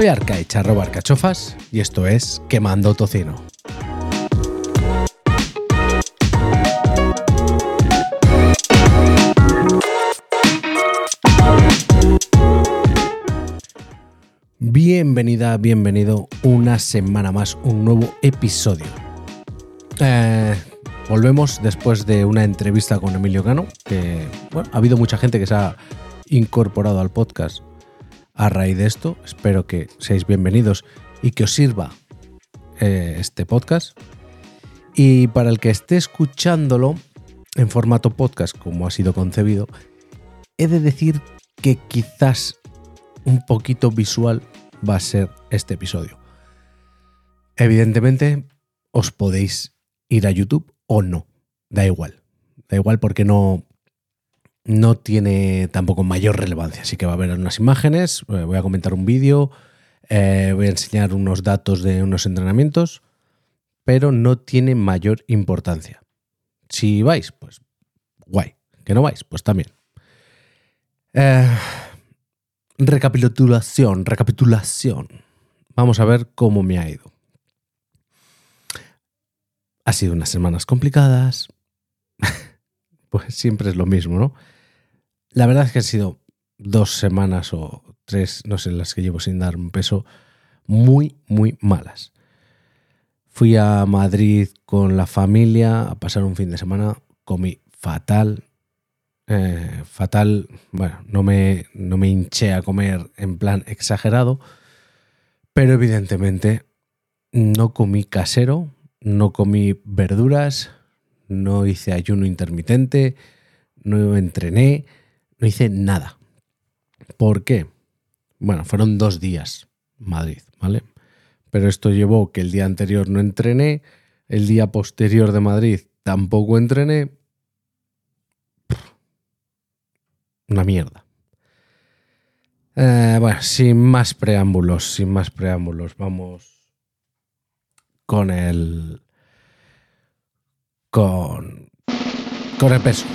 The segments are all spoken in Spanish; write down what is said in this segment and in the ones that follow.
Soy Arcaich, arroba arcachofas, y esto es Quemando Tocino. Bienvenida, bienvenido una semana más, un nuevo episodio. Eh, volvemos después de una entrevista con Emilio Cano, que ha habido mucha gente que se ha incorporado al podcast a raíz de esto. Espero que seáis bienvenidos y que os sirva eh, este podcast. Y para el que esté escuchándolo en formato podcast, como ha sido concebido, he de decir que quizás un poquito visual va a ser este episodio. Evidentemente, os podéis ir a YouTube o no. Da igual. Da igual porque no, no tiene tampoco mayor relevancia. Así que va a haber unas imágenes, eh, voy a comentar un vídeo, eh, voy a enseñar unos datos de unos entrenamientos, pero no tiene mayor importancia. Si vais, pues guay. Que no vais, pues también. Eh, recapitulación, recapitulación. Vamos a ver cómo me ha ido. Ha sido unas semanas complicadas. pues siempre es lo mismo, ¿no? La verdad es que han sido dos semanas o tres, no sé, las que llevo sin dar un peso, muy, muy malas. Fui a Madrid con la familia a pasar un fin de semana, comí fatal, eh, fatal, bueno, no me, no me hinché a comer en plan exagerado, pero evidentemente no comí casero, no comí verduras, no hice ayuno intermitente, no entrené, no hice nada. ¿Por qué? Bueno, fueron dos días Madrid, ¿vale? Pero esto llevó que el día anterior no entrené, el día posterior de Madrid tampoco entrené. Una mierda. Eh, bueno, sin más preámbulos, sin más preámbulos, vamos con el con, con el peso.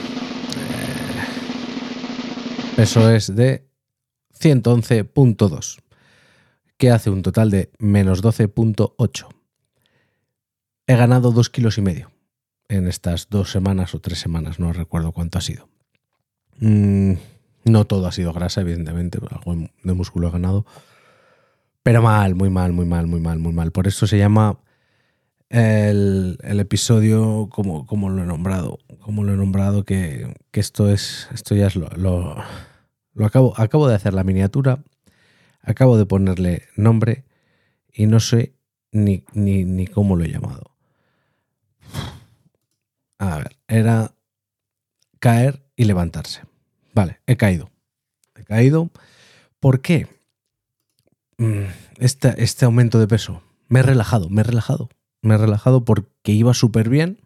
El peso es de 111.2, que hace un total de menos 12.8. He ganado dos kilos y medio en estas dos semanas o tres semanas, no recuerdo cuánto ha sido. Mm, no todo ha sido grasa, evidentemente, algo de músculo he ganado. Pero mal, muy mal, muy mal, muy mal, muy mal. Por eso se llama el, episodio como, como, lo he nombrado, como lo he nombrado, que, esto es, esto ya es lo, lo, acabo, acabo de hacer la miniatura, acabo de ponerle nombre y no sé ni, ni, ni cómo lo he llamado. A ver, era caer y levantarse. Vale, he caído. He caído. ¿Por qué? Este, este aumento de peso. Me he relajado, me he relajado me he relajado porque iba súper bien.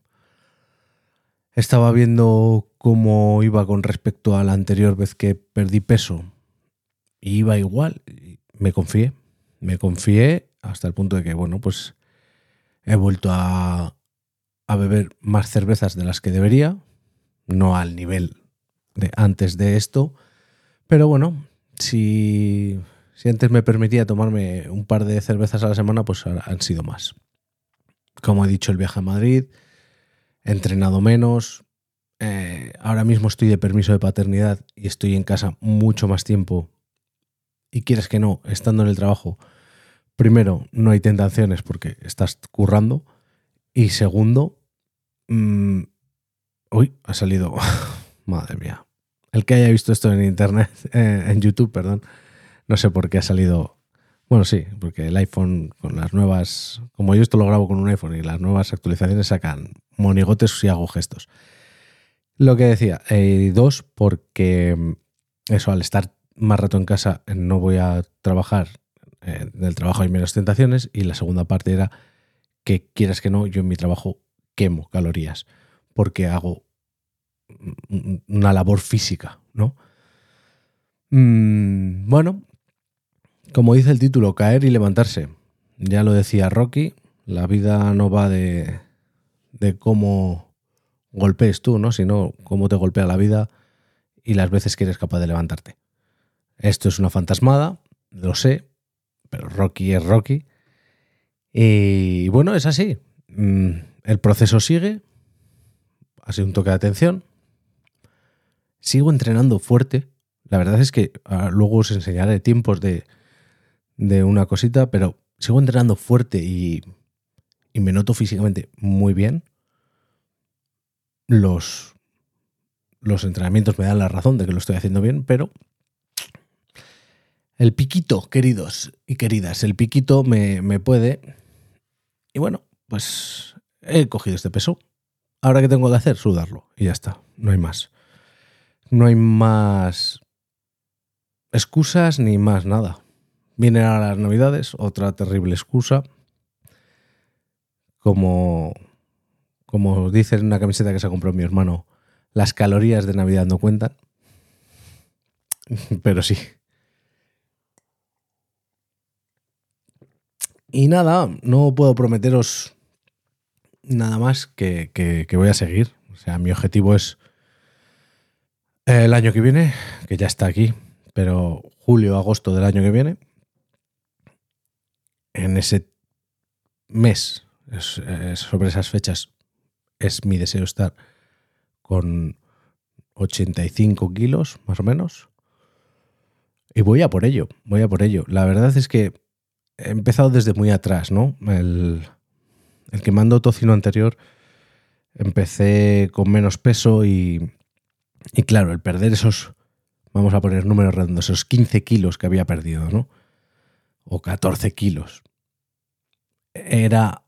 Estaba viendo cómo iba con respecto a la anterior vez que perdí peso. Y iba igual. Me confié. Me confié hasta el punto de que, bueno, pues he vuelto a, a beber más cervezas de las que debería. No al nivel de antes de esto. Pero bueno, si, si antes me permitía tomarme un par de cervezas a la semana, pues han sido más como he dicho, el viaje a Madrid, he entrenado menos, eh, ahora mismo estoy de permiso de paternidad y estoy en casa mucho más tiempo. Y quieres que no, estando en el trabajo, primero, no hay tentaciones porque estás currando. Y segundo, mm, uy, ha salido, madre mía. El que haya visto esto en internet, eh, en YouTube, perdón, no sé por qué ha salido bueno, sí, porque el iPhone con las nuevas, como yo esto lo grabo con un iPhone y las nuevas actualizaciones sacan monigotes y hago gestos. Lo que decía, eh, dos, porque mm, eso, al estar más rato en casa no voy a trabajar, eh, del trabajo hay menos tentaciones y la segunda parte era que quieras que no, yo en mi trabajo quemo calorías porque hago una labor física, ¿no? Mm, bueno, como dice el título, caer y levantarse. Ya lo decía Rocky, la vida no va de, de cómo golpees tú, ¿no? sino cómo te golpea la vida y las veces que eres capaz de levantarte. Esto es una fantasmada, lo sé, pero Rocky es Rocky. Y bueno, es así. Mm, el proceso sigue. Ha sido un toque de atención. Sigo entrenando fuerte. La verdad es que ah, luego os enseñaré tiempos de, de una cosita, pero sigo entrenando fuerte y, y me noto físicamente muy bien. Los, los entrenamientos me dan la razón de que lo estoy haciendo bien, pero el piquito, queridos y queridas, el piquito me, me puede. Y bueno, pues he cogido este peso. Ahora que tengo que hacer, sudarlo. Y ya está. No hay más. No hay más excusas ni más nada. Vienen a las navidades, otra terrible excusa. Como, como dice en una camiseta que se compró mi hermano, las calorías de Navidad no cuentan. Pero sí. Y nada, no puedo prometeros nada más que, que, voy a seguir. O sea, mi objetivo es el año que viene, que ya está aquí, pero julio, agosto del año que viene. En ese mes, sobre esas fechas, es mi deseo estar con 85 kilos, más o menos. Y voy a por ello, voy a por ello. La verdad es que he empezado desde muy atrás, ¿no? El, el quemando tocino anterior empecé con menos peso y, y claro, el perder esos, vamos a poner números redondos, esos 15 kilos que había perdido, ¿no? O 14 kilos. Era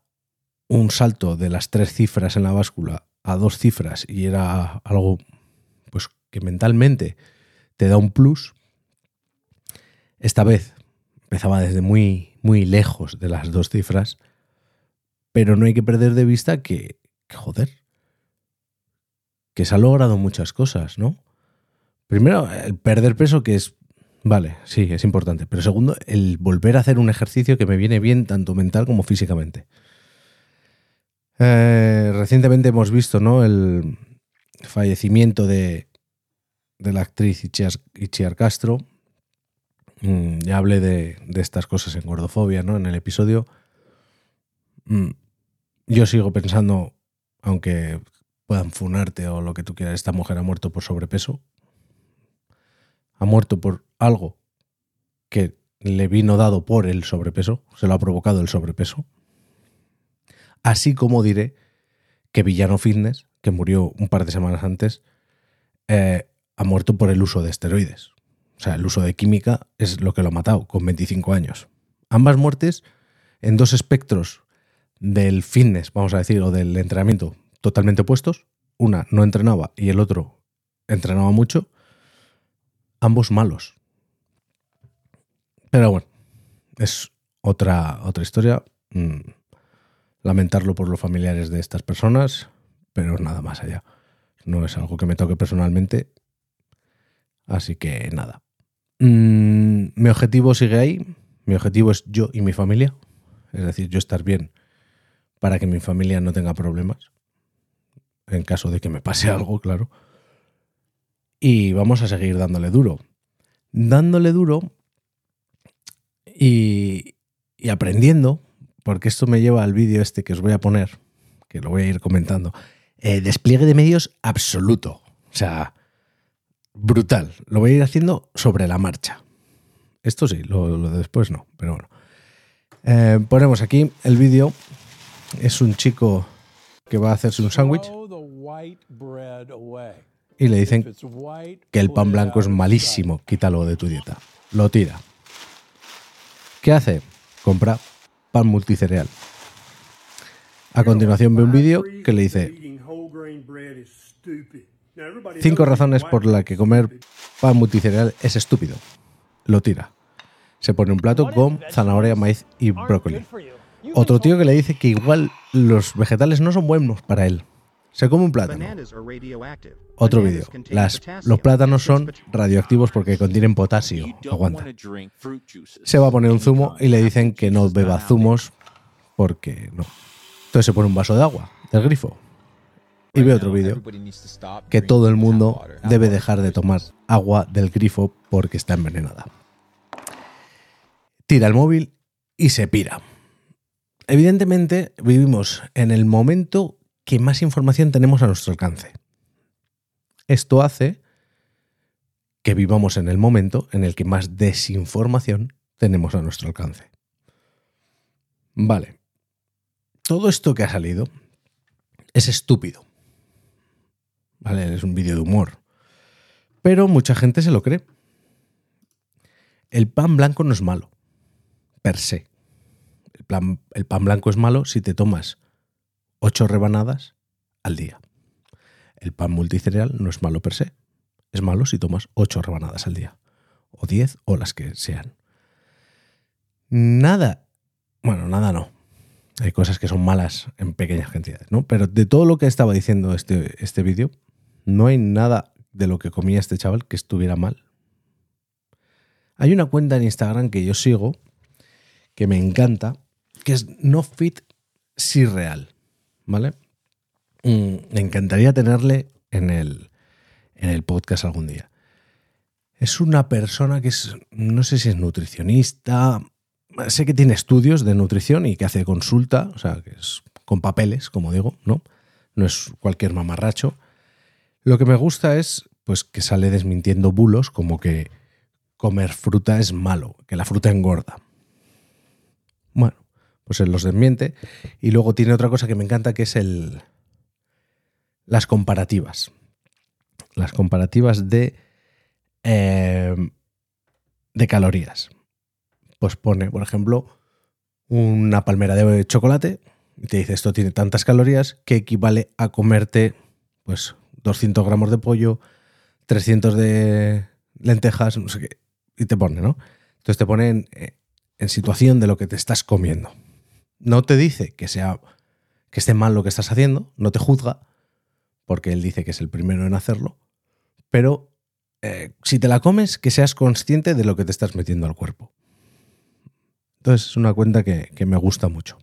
un salto de las tres cifras en la báscula a dos cifras y era algo pues que mentalmente te da un plus. Esta vez empezaba desde muy muy lejos de las dos cifras pero no hay que perder de vista que, joder, que se ha logrado muchas cosas, ¿no? Primero, el perder peso, que es, vale, sí, es importante. Pero segundo, el volver a hacer un ejercicio que me viene bien tanto mental como físicamente. Eh, recientemente hemos visto, ¿no? El fallecimiento de, de la actriz Ichiar, Castro. Mm, ya hablé de, de, estas cosas en Gordofobia, ¿no? En el episodio. Mm, yo sigo pensando, aunque puedan funarte o lo que tú quieras, esta mujer ha muerto por sobrepeso. Ha muerto por algo que le vino dado por el sobrepeso, se lo ha provocado el sobrepeso. Así como diré que Villano Fitness, que murió un par de semanas antes, eh, ha muerto por el uso de esteroides. O sea, el uso de química es lo que lo ha matado con 25 años. Ambas muertes en dos espectros del fitness, vamos a decir, o del entrenamiento totalmente opuestos. Una no entrenaba y el otro entrenaba mucho. Ambos malos. Pero bueno, es otra, otra historia. Mm, lamentarlo por los familiares de estas personas, pero nada más allá. No es algo que me toque personalmente. Así que nada. Mm, mi objetivo sigue ahí. Mi objetivo es yo y mi familia. Es decir, yo estar bien para que mi familia no tenga problemas, en caso de que me pase algo, claro. Y vamos a seguir dándole duro. Dándole duro y, aprendiendo, porque esto me lleva al vídeo este que os voy a poner, que lo voy a ir comentando. Eh, despliegue de medios absoluto. O sea, brutal. Lo voy a ir haciendo sobre la marcha. Esto sí, lo, de después no, pero bueno. Eh, ponemos aquí el vídeo es un chico que va a hacerse un sándwich y le dicen que el pan blanco es malísimo, quítalo de tu dieta. Lo tira. ¿Qué hace? Compra pan multicereal. A continuación ve un vídeo que le dice cinco razones por las que comer pan multicereal es estúpido. Lo tira. Se pone un plato con zanahoria, maíz y brócoli. Otro tío que le dice que igual los vegetales no son buenos para él. Se come un plátano. Otro vídeo. Los plátanos son radioactivos porque contienen potasio. Aguanta. Se va a poner un zumo y le dicen que no beba zumos porque no. Entonces se pone un vaso de agua del grifo. Y ve otro vídeo que todo el mundo debe dejar de tomar agua del grifo porque está envenenada. Tira el móvil y se pira. Evidentemente vivimos en el momento que más información tenemos a nuestro alcance. Esto hace que vivamos en el momento en el que más desinformación tenemos a nuestro alcance. Vale. Todo esto que ha salido es estúpido. Vale, es un vídeo de humor. Pero mucha gente se lo cree. El pan blanco no es malo, per se. El, el pan blanco es malo si te tomas ocho rebanadas al día. El pan multicereal no es malo per se. Es malo si tomas ocho rebanadas al día. O diez o las que sean. Nada. Bueno, nada no. Hay cosas que son malas en pequeñas cantidades, ¿no? Pero de todo lo que estaba diciendo este, este vídeo, no hay nada de lo que comía este chaval que estuviera mal. Hay una cuenta en Instagram que yo sigo, que me encanta, que es No Fit Si Real, ¿vale? Mm, me encantaría tenerle en el, en el podcast algún día. Es una persona que es, no sé si es nutricionista, sé que tiene estudios de nutrición y que hace consulta, o sea, que es con papeles, como digo, ¿no? No es cualquier mamarracho. Lo que me gusta es pues que sale desmintiendo bulos como que comer fruta es malo, que la fruta engorda. Bueno, pues él los desmiente. Y luego tiene otra cosa que me encanta que es el las comparativas. Las comparativas de, eh, de calorías. Pues pone, por ejemplo, una palmera de chocolate y te dice esto tiene tantas calorías que equivale a comerte pues 200 gramos de pollo, 300 de lentejas, no sé qué, y te pone, ¿no? Entonces te pone en, en, situación de lo que te estás comiendo. No te dice que sea que esté mal lo que estás haciendo, no te juzga, porque él dice que es el primero en hacerlo, pero eh, si te la comes, que seas consciente de lo que te estás metiendo al cuerpo. Entonces es una cuenta que, que me gusta mucho.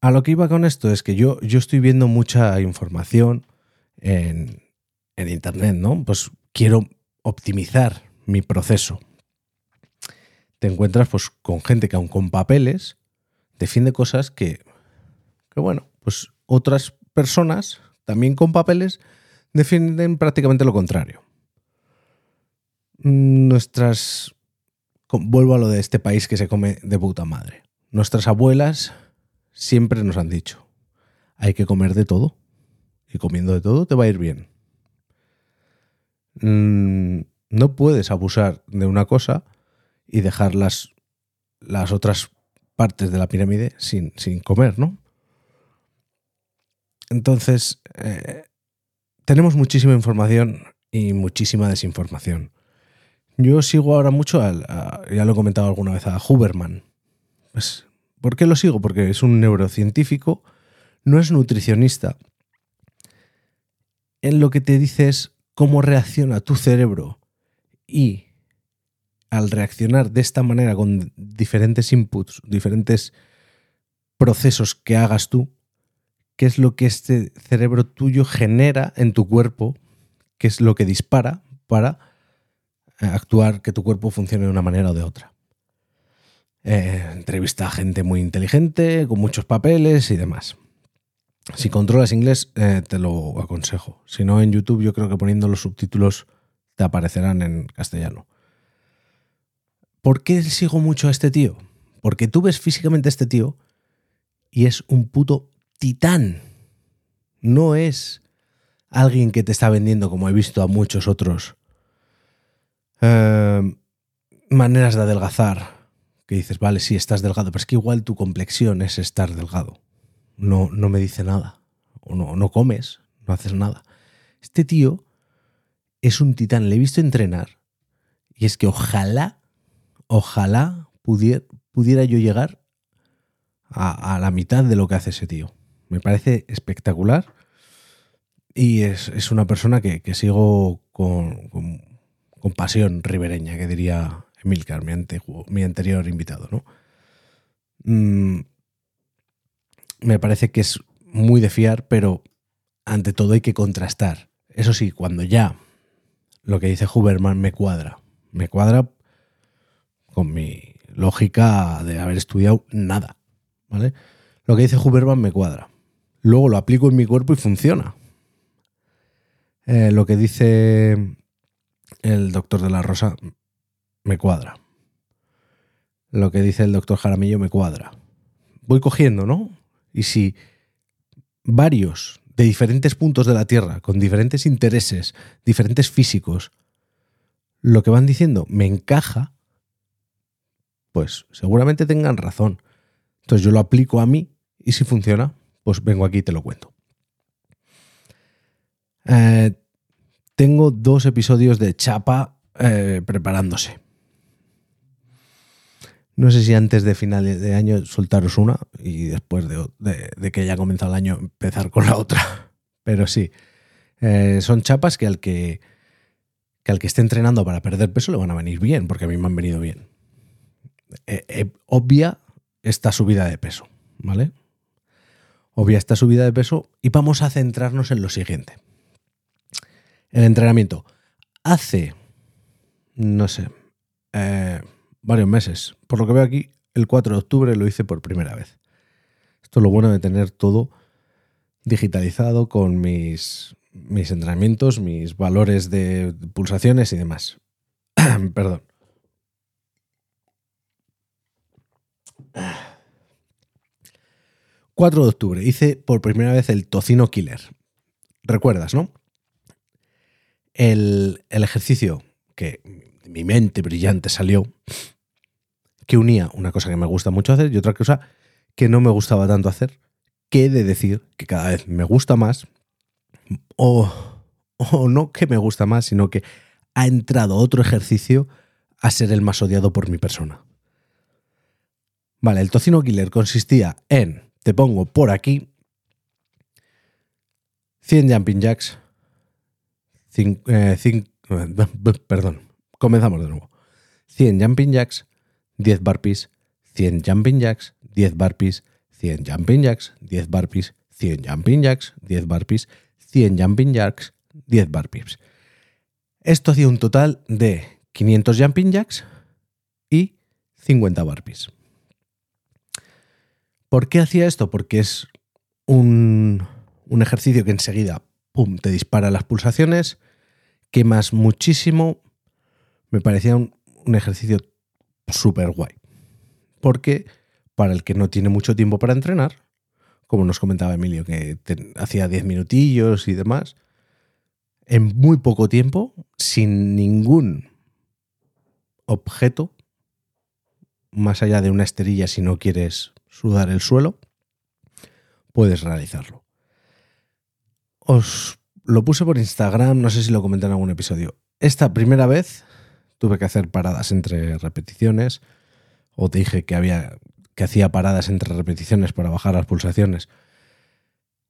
A lo que iba con esto es que yo, yo estoy viendo mucha información en, en Internet, ¿no? Pues quiero optimizar mi proceso. Te encuentras pues, con gente que aun con papeles defiende cosas que, que, bueno, pues otras personas, también con papeles, defienden prácticamente lo contrario. Nuestras... Vuelvo a lo de este país que se come de puta madre. Nuestras abuelas siempre nos han dicho, hay que comer de todo. Y comiendo de todo te va a ir bien. Mm, no puedes abusar de una cosa y dejar las, las otras partes de la pirámide sin, sin comer, ¿no? Entonces, eh, tenemos muchísima información y muchísima desinformación. Yo sigo ahora mucho, al, ya lo he comentado alguna vez, a Huberman. Pues, ¿Por qué lo sigo? Porque es un neurocientífico, no es nutricionista. En lo que te dice es cómo reacciona tu cerebro y al reaccionar de esta manera con diferentes inputs, diferentes procesos que hagas tú, qué es lo que este cerebro tuyo genera en tu cuerpo, qué es lo que dispara para eh, actuar, que tu cuerpo funcione de una manera o de otra. Eh, entrevista a gente muy inteligente, con muchos papeles y demás. Si controlas inglés, eh, te lo aconsejo. Si no, en YouTube yo creo que poniendo los subtítulos te aparecerán en castellano. ¿Por qué sigo mucho a este tío? Porque tú ves físicamente a este tío y es un puto titán. No es alguien que te está vendiendo, como he visto a muchos otros, eh, maneras de adelgazar. Que dices, vale, sí, estás delgado, pero es que igual tu complexión es estar delgado. No, no me dice nada. O no, no comes, no haces nada. Este tío es un titán. Le he visto entrenar. Y es que ojalá, ojalá pudiera, yo llegar a la mitad de lo que hace ese tío. Me parece espectacular. Y es, una persona que, sigo con, con, pasión ribereña, que diría Emilcar, mi, mi anterior invitado. ¿no? Mm, me parece que es muy de fiar, pero ante todo hay que contrastar. Eso sí, cuando ya lo que dice Huberman me cuadra, me cuadra con mi, lógica de haber estudiado nada, ¿vale? Lo que dice Huberman me cuadra. Luego lo aplico en mi cuerpo y funciona. Eh, lo que dice el doctor de la Rosa me cuadra. Lo que dice el doctor Jaramillo me cuadra. Voy cogiendo, ¿no? Y si varios de diferentes puntos de la Tierra, con diferentes intereses, diferentes físicos, lo que van diciendo me encaja, pues seguramente tengan razón. Entonces yo lo aplico a mí y si funciona, pues vengo aquí y te lo cuento. Eh, tengo dos episodios de Chapa eh, preparándose. No sé si antes de final de año soltaros una y después de, que ya comenzado el año empezar con la otra. Pero sí, eh, son chapas que al que, que al que esté entrenando para perder peso le van a venir bien, porque a mí me han venido bien. Eh, obvia esta subida de peso, ¿vale? Obvia esta subida de peso y vamos a centrarnos en lo siguiente. El entrenamiento. Hace, no sé, eh, varios meses. Por lo que veo aquí, el 4 de octubre lo hice por primera vez. Esto es lo bueno de tener todo digitalizado con mis, mis entrenamientos, mis valores de pulsaciones y demás. Perdón. ...4 de octubre hice por primera vez el tocino killer. ¿Recuerdas, no? El, el ejercicio que mi mente brillante salió que unía una cosa que me gusta mucho hacer y otra cosa que no me gustaba tanto hacer, que he de decir que cada vez me gusta más, o, o no que me gusta más, sino que ha entrado otro ejercicio a ser el más odiado por mi persona. Vale, el tocino killer consistía en, te pongo por aquí, 100 jumping jacks, 5, eh, perdón, comenzamos de nuevo. 100 jumping jacks, 10 barpees, 100 jumping jacks, 10 barpees, 100 jumping jacks, 10 barpees, 100 jumping jacks, 10 barpees, 100 jumping jacks, 10 barpees. Esto hacía un total de 500 jumping jacks y 50 barpees. ¿Por qué hacía esto? Porque es un, un ejercicio que enseguida pum, te dispara las pulsaciones, quemas muchísimo. Me parecía un, un ejercicio súper guay. Porque para el que no tiene mucho tiempo para entrenar, como nos comentaba Emilio, que hacía 10 minutillos y demás, en muy poco tiempo, sin ningún objeto, más allá de una esterilla si no quieres sudar el suelo, puedes realizarlo. Os lo puse por Instagram, no sé si lo comenté en algún episodio. Esta primera vez tuve que hacer paradas entre repeticiones, o te dije que había que hacía paradas entre repeticiones para bajar las pulsaciones.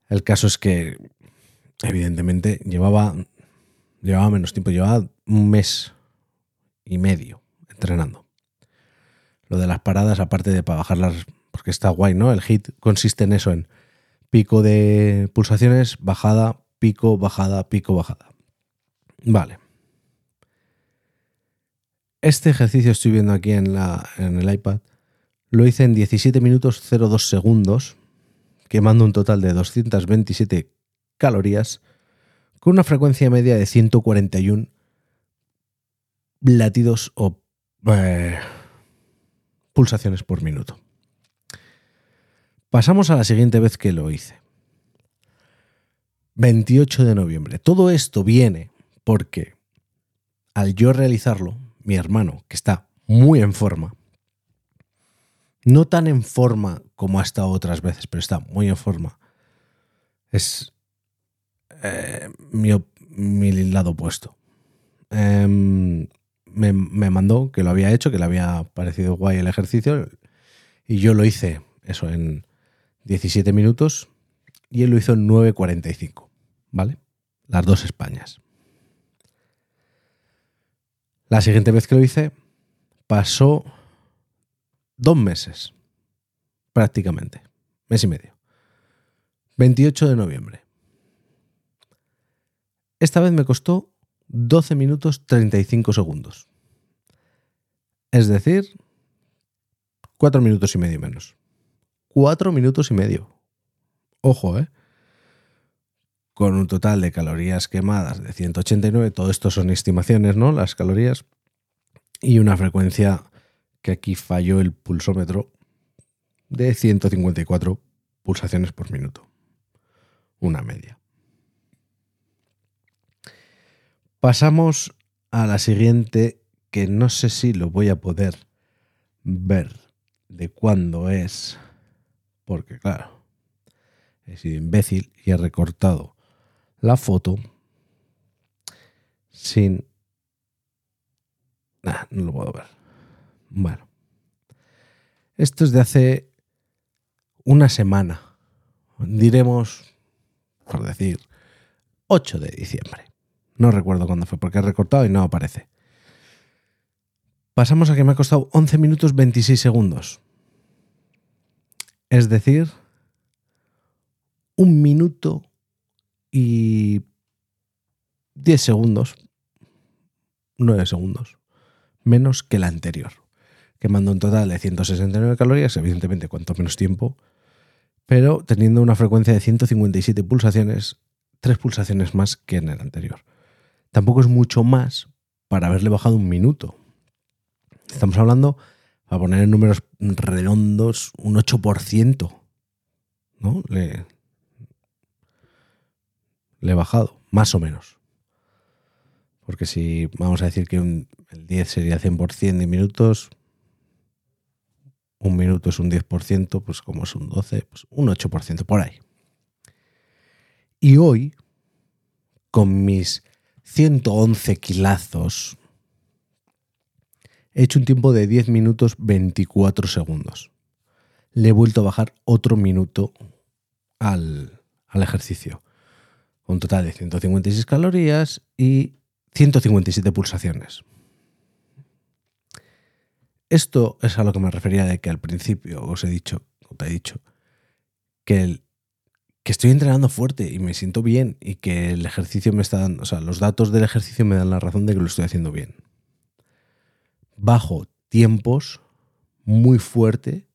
El caso es que, evidentemente, llevaba, llevaba menos tiempo, llevaba un mes y medio entrenando. Lo de las paradas, aparte de para bajarlas, porque está guay, ¿no? El hit consiste en eso, en pico de pulsaciones, bajada, pico, bajada, pico, bajada. Vale. Este ejercicio estoy viendo aquí en, la, en el iPad. Lo hice en 17 minutos 02 segundos, quemando un total de 227 calorías, con una frecuencia media de 141 latidos o eh, pulsaciones por minuto. Pasamos a la siguiente vez que lo hice. 28 de noviembre. Todo esto viene porque al yo realizarlo, mi hermano, que está muy en forma, no tan en forma como ha estado otras veces, pero está muy en forma, es eh, mi, lado opuesto. Em, me, me, mandó que lo había hecho, que le había parecido guay el ejercicio, y yo lo hice, eso, en 17 minutos, y él lo hizo en 9.45, ¿vale? Las dos Españas. La siguiente vez que lo hice pasó dos meses, prácticamente, mes y medio. 28 de noviembre. Esta vez me costó 12 minutos 35 segundos. Es decir, cuatro minutos y medio menos. Cuatro minutos y medio. Ojo, ¿eh? Con un total de calorías quemadas de 189, todo esto son estimaciones, ¿no? Las calorías. Y una frecuencia que aquí falló el pulsómetro de 154 pulsaciones por minuto. Una media. Pasamos a la siguiente, que no sé si lo voy a poder ver de cuándo es, porque claro, he sido imbécil y he recortado la foto sin... Nah, no lo puedo ver. Bueno. Esto es de hace una semana. Diremos, por decir, 8 de diciembre. No recuerdo cuándo fue, porque he recortado y no aparece. Pasamos a que me ha costado 11 minutos 26 segundos. Es decir, un minuto y 10 segundos, 9 segundos, menos que la anterior, que mandó un total de 169 calorías, evidentemente cuanto menos tiempo, pero teniendo una frecuencia de 157 pulsaciones, 3 pulsaciones más que en el anterior. Tampoco es mucho más para haberle bajado un minuto. Estamos hablando, a poner en números redondos, un 8%. ¿No? Le, le he bajado, más o menos. Porque si vamos a decir que el 10 sería 100% de minutos, un minuto es un 10%, pues como es un 12, pues un 8% por ahí. Y hoy, con mis 111 kilazos, he hecho un tiempo de 10 minutos 24 segundos. Le he vuelto a bajar otro minuto al, al ejercicio. Un total de 156 calorías y 157 pulsaciones. Esto es a lo que me refería de que al principio os he dicho, o te he dicho, que, que estoy entrenando fuerte y me siento bien y que el ejercicio me está dando, o sea, los datos del ejercicio me dan la razón de que lo estoy haciendo bien. Bajo tiempos muy fuerte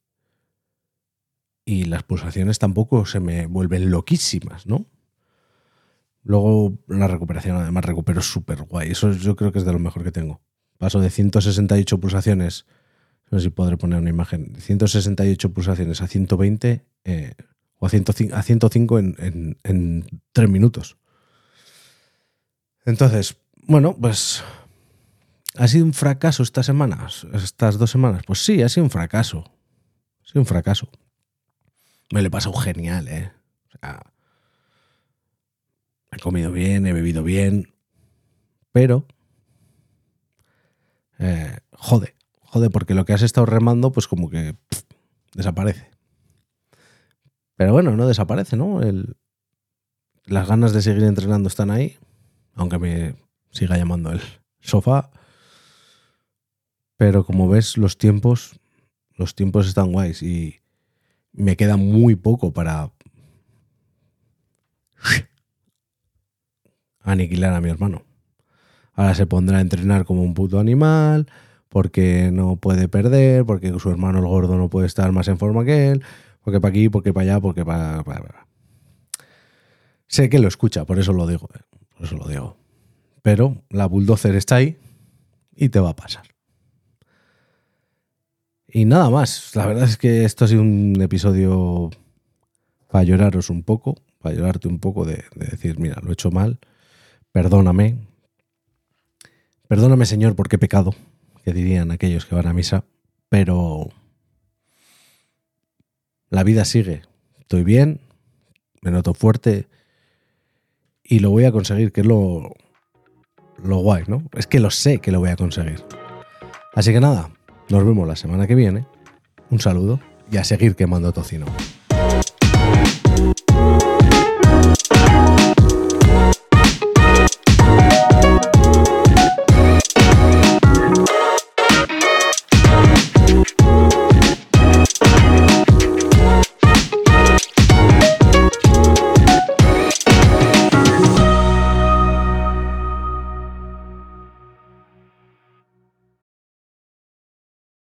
y las pulsaciones tampoco se me vuelven loquísimas, ¿no? Luego la recuperación, además recupero súper guay. Eso yo creo que es de lo mejor que tengo. Paso de 168 pulsaciones, no sé si podré poner una imagen, 168 pulsaciones a 120 eh, o a 105, a 105 en, en, 3 minutos. Entonces, bueno, pues ¿Ha sido un fracaso estas semanas? ¿Estas dos semanas? Pues sí, ha sido un fracaso. Ha sido un fracaso. Me lo he pasado genial, ¿eh? O sea, he comido bien, he bebido bien, pero eh, jode, jode, porque lo que has estado remando, pues como que desaparece. Pero bueno, no desaparece, ¿no? Las ganas de seguir entrenando están ahí, aunque me siga llamando el sofá. Pero como ves, los tiempos, los tiempos están guays y me queda muy poco para aniquilar a mi hermano. Ahora se pondrá a entrenar como un puto animal, porque no puede perder, porque su hermano el gordo no puede estar más en forma que él, porque para aquí, porque para allá, porque para... Sé que lo escucha, por eso lo digo, eh, por eso lo digo. Pero la bulldozer está ahí y te va a pasar. Y nada más, la verdad es que esto ha sido un episodio para lloraros un poco, para llorarte un poco de, de decir, mira, lo he hecho mal perdóname. Perdóname, Señor, porque he pecado, que dirían aquellos que van a misa, pero la vida sigue. Estoy bien, me noto fuerte y lo voy a conseguir, que es lo, lo guay, ¿no? Es que lo sé que lo voy a conseguir. Así que nada, nos vemos la semana que viene. Un saludo y a seguir quemando tocino.